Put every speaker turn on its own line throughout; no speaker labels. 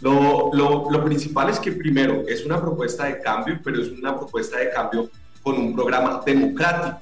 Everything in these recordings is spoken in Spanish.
Lo, lo, lo, principal es que primero es una propuesta de cambio, pero es una propuesta de cambio con un programa democrático.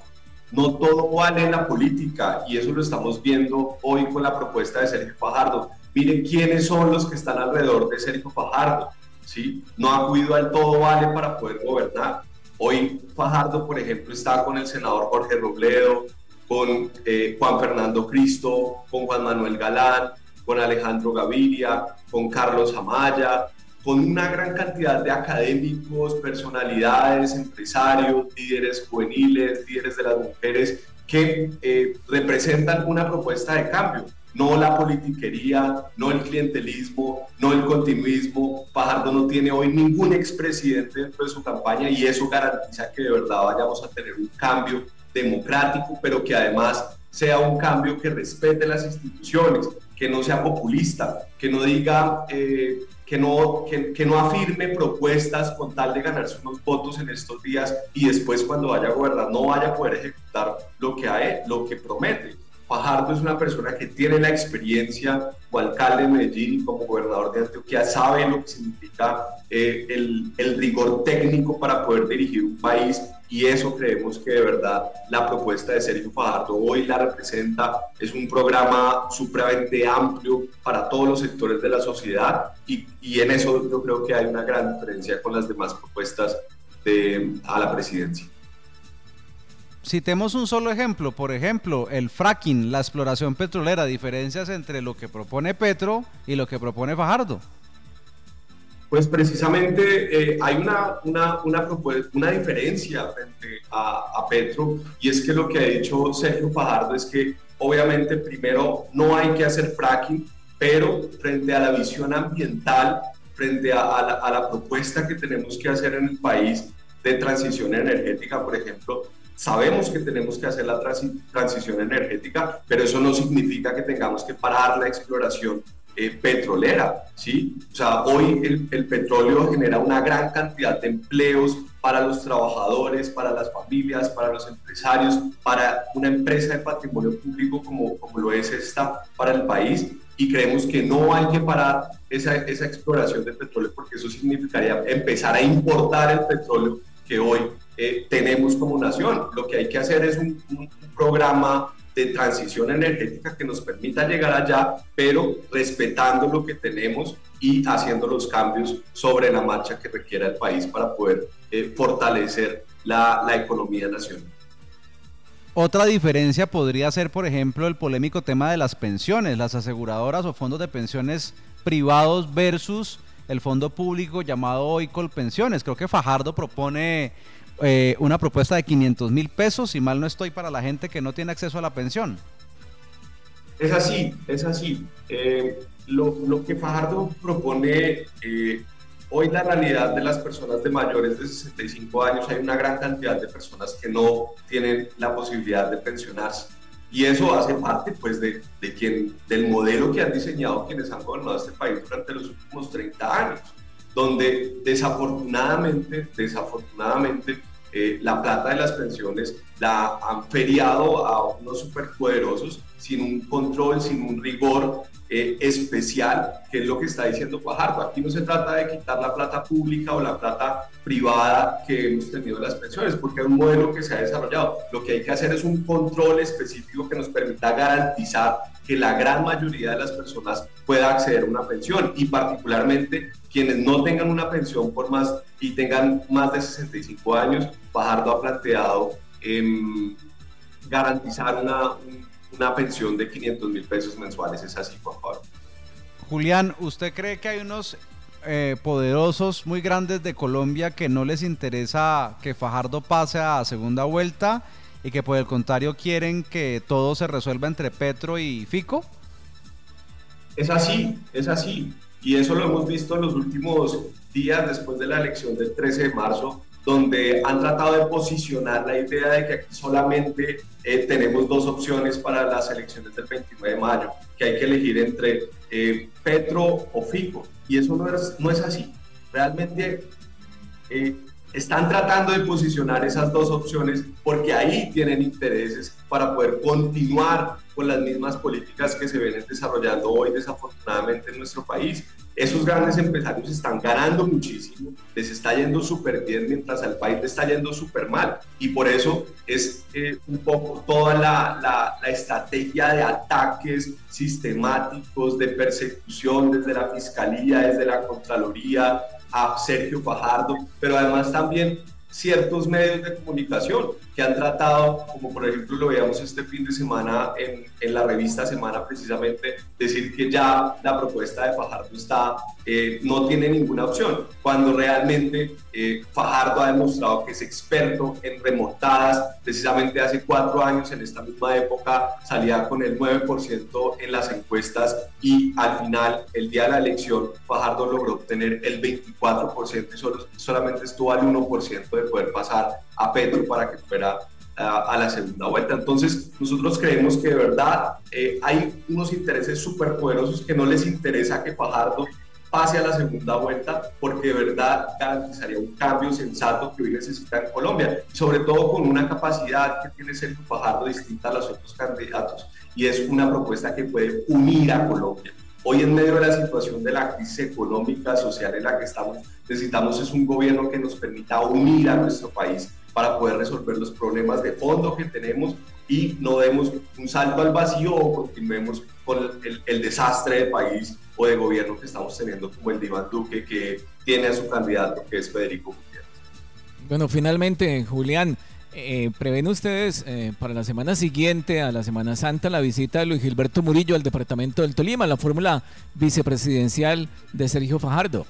No todo vale en la política y eso lo estamos viendo hoy con la propuesta de Sergio Fajardo. Miren quiénes son los que están alrededor de Sergio Fajardo. ¿sí? No ha acudido al todo vale para poder gobernar. Hoy Fajardo, por ejemplo, está con el senador Jorge Robledo, con eh, Juan Fernando Cristo, con Juan Manuel Galán, con Alejandro Gaviria, con Carlos Amaya, con una gran cantidad de académicos, personalidades, empresarios, líderes juveniles, líderes de las mujeres, que eh, representan una propuesta de cambio, no la politiquería, no el clientelismo, no el continuismo. Fajardo no tiene hoy ningún expresidente dentro de su campaña y eso garantiza que de verdad vayamos a tener un cambio democrático, pero que además sea un cambio que respete las instituciones, que no sea populista, que no diga, eh, que, no, que, no afirme propuestas con tal de ganarse unos votos en estos días y después cuando vaya a gobernar no vaya a poder ejecutar lo que, hay, lo que promete. Fajardo es una persona que tiene la experiencia como alcalde de Medellín y como gobernador de Antioquia, sabe lo que significa eh, el, rigor técnico para poder dirigir un país y eso creemos que de verdad la propuesta de Sergio Fajardo hoy la representa. Es un programa supremamente amplio para todos los sectores de la sociedad y, en eso yo creo que hay una gran diferencia con las demás propuestas a la presidencia.
Citemos un solo ejemplo, por ejemplo, el fracking, la exploración petrolera, diferencias entre lo que propone Petro y lo que propone Fajardo.
Pues precisamente eh, hay una, una, una, una, diferencia frente a, a, Petro y es que lo que ha dicho Sergio Fajardo es que obviamente primero no hay que hacer fracking, pero frente a la visión ambiental, frente a, a, la, a la propuesta que tenemos que hacer en el país de transición energética, por ejemplo, Sabemos que tenemos que hacer la transición energética, pero eso no significa que tengamos que parar la exploración eh, petrolera, ¿sí? O sea, hoy el, el, petróleo genera una gran cantidad de empleos para los trabajadores, para las familias, para los empresarios, para una empresa de patrimonio público como, como lo es esta para el país y creemos que no hay que parar esa, esa exploración de petróleo porque eso significaría empezar a importar el petróleo que hoy eh, tenemos como nación. Lo que hay que hacer es un, un programa de transición energética que nos permita llegar allá, pero respetando lo que tenemos y haciendo los cambios sobre la marcha que requiera el país para poder eh, fortalecer la, la economía nacional.
Otra diferencia podría ser, por ejemplo, el polémico tema de las pensiones, las aseguradoras o fondos de pensiones privados versus el fondo público llamado hoy Colpensiones. Creo que Fajardo propone eh, una propuesta de 500 mil pesos, si mal no estoy, para la gente que no tiene acceso a la pensión.
Es así, es así. Eh, lo, que Fajardo propone, eh, hoy la realidad de las personas de mayores de 65 años, hay una gran cantidad de personas que no tienen la posibilidad de pensionarse. Y eso hace parte pues, de, de quien, del modelo que han diseñado quienes han gobernado este país durante los últimos 30 años donde desafortunadamente, desafortunadamente, eh, la plata de las pensiones la han feriado a unos superpoderosos sin un control, sin un rigor eh, especial, que es lo que está diciendo Fajardo. Aquí no se trata de quitar la plata pública o la plata privada que hemos tenido en las pensiones, porque es un modelo que se ha desarrollado. Lo que hay que hacer es un control específico que nos permita garantizar que la gran mayoría de las personas pueda acceder a una pensión y particularmente quienes no tengan una pensión por más y tengan más de 65 años, Fajardo ha planteado eh, garantizar una, una pensión de 500 mil pesos mensuales. Es así, por favor.
Julián, ¿usted cree que hay unos eh, poderosos muy grandes de Colombia que no les interesa que Fajardo pase a segunda vuelta? y que por el contrario quieren que todo se resuelva entre Petro y Fico?
Es así, es así. Y eso lo hemos visto en los últimos días después de la elección del 13 de marzo, donde han tratado de posicionar la idea de que aquí solamente eh, tenemos dos opciones para las elecciones del 29 de mayo, que hay que elegir entre eh, Petro o Fico. Y eso no es, no es así. Realmente eh, están tratando de posicionar esas dos opciones porque ahí tienen intereses para poder continuar con las mismas políticas que se ven desarrollando hoy desafortunadamente en nuestro país. Esos grandes empresarios están ganando muchísimo, les está yendo súper bien mientras al país le está yendo súper mal. Y por eso es eh, un poco toda la, la, la estrategia de ataques sistemáticos, de persecución desde la Fiscalía, desde la Contraloría, a Sergio Fajardo, pero además también ciertos medios de comunicación que han tratado, como por ejemplo lo veíamos este fin de semana en, en la revista Semana precisamente, decir que ya la propuesta de Fajardo está, eh, no tiene ninguna opción, cuando realmente eh, Fajardo ha demostrado que es experto en remontadas, precisamente hace cuatro años en esta misma época salía con el 9% en las encuestas y al final, el día de la elección, Fajardo logró obtener el 24% y solo, solamente estuvo al 1% de poder pasar a Petro para que fuera a, la segunda vuelta. Entonces, nosotros creemos que de verdad eh, hay unos intereses súper poderosos que no les interesa que Fajardo pase a la segunda vuelta porque de verdad garantizaría un cambio sensato que hoy necesita en Colombia, sobre todo con una capacidad que tiene Sergio Fajardo distinta a los otros candidatos y es una propuesta que puede unir a Colombia. Hoy en medio de la situación de la crisis económica, social en la que estamos, necesitamos es un gobierno que nos permita unir a nuestro país para poder resolver los problemas de fondo que tenemos y no demos un salto al vacío o continuemos con el, desastre de país o de gobierno que estamos teniendo como el de Iván Duque que tiene a su candidato que es Federico Gutiérrez.
Bueno, finalmente, Julián, eh, ¿prevén ustedes eh, para la semana siguiente, a la Semana Santa, la visita de Luis Gilberto Murillo al departamento del Tolima, la fórmula vicepresidencial de Sergio Fajardo?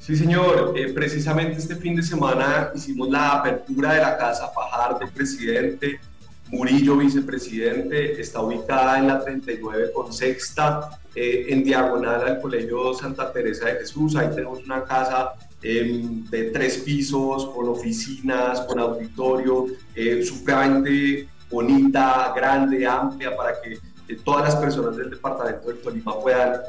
Sí, señor. Eh, precisamente este fin de semana hicimos la apertura de la Casa Fajardo, presidente, Murillo, vicepresidente. Está ubicada en la 39 con sexta, eh, en diagonal al Colegio Santa Teresa de Jesús. Ahí tenemos una casa em, de tres pisos, con oficinas, con auditorio, eh, supremamente bonita, grande, amplia, para que todas las personas del departamento del Tolima puedan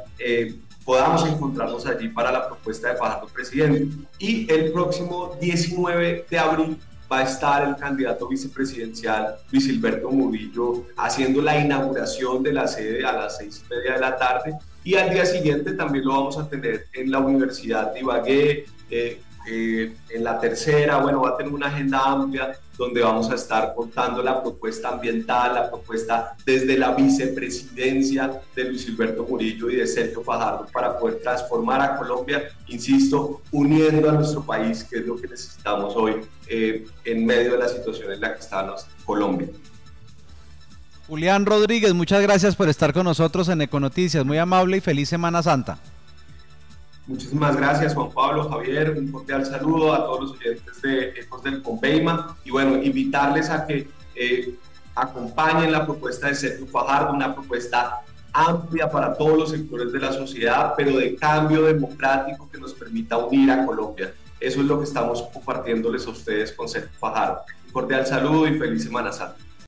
podamos encontrarnos allí para la propuesta de Fajardo presidente. Y el próximo 19 de abril va a estar el candidato vicepresidencial Luis Hilberto Murillo haciendo la inauguración de la sede a las seis y media de la tarde y al día siguiente también lo vamos a tener en la Universidad de Ibagué, en la tercera, bueno, va a tener una agenda amplia donde vamos a estar contando la propuesta ambiental, la propuesta desde la vicepresidencia de Luis Alberto Murillo y de Sergio Fajardo para poder transformar a Colombia, insisto, uniendo a nuestro país, que es lo que necesitamos hoy eh, en medio de la situación en la que está Colombia.
Julián Rodríguez, muchas gracias por estar con nosotros en Econoticias. Muy amable y feliz Semana Santa.
Muchísimas gracias, Juan Pablo, Javier. Un cordial saludo a todos los oyentes de Ecos del Conveima. Y bueno, invitarles a que eh, acompañen la propuesta de Sergio Fajardo, una propuesta amplia para todos los sectores de la sociedad, pero de cambio democrático que nos permita unir a Colombia. Eso es lo que estamos compartiéndoles a ustedes con Sergio Fajardo. Un cordial saludo y feliz Semana Santa.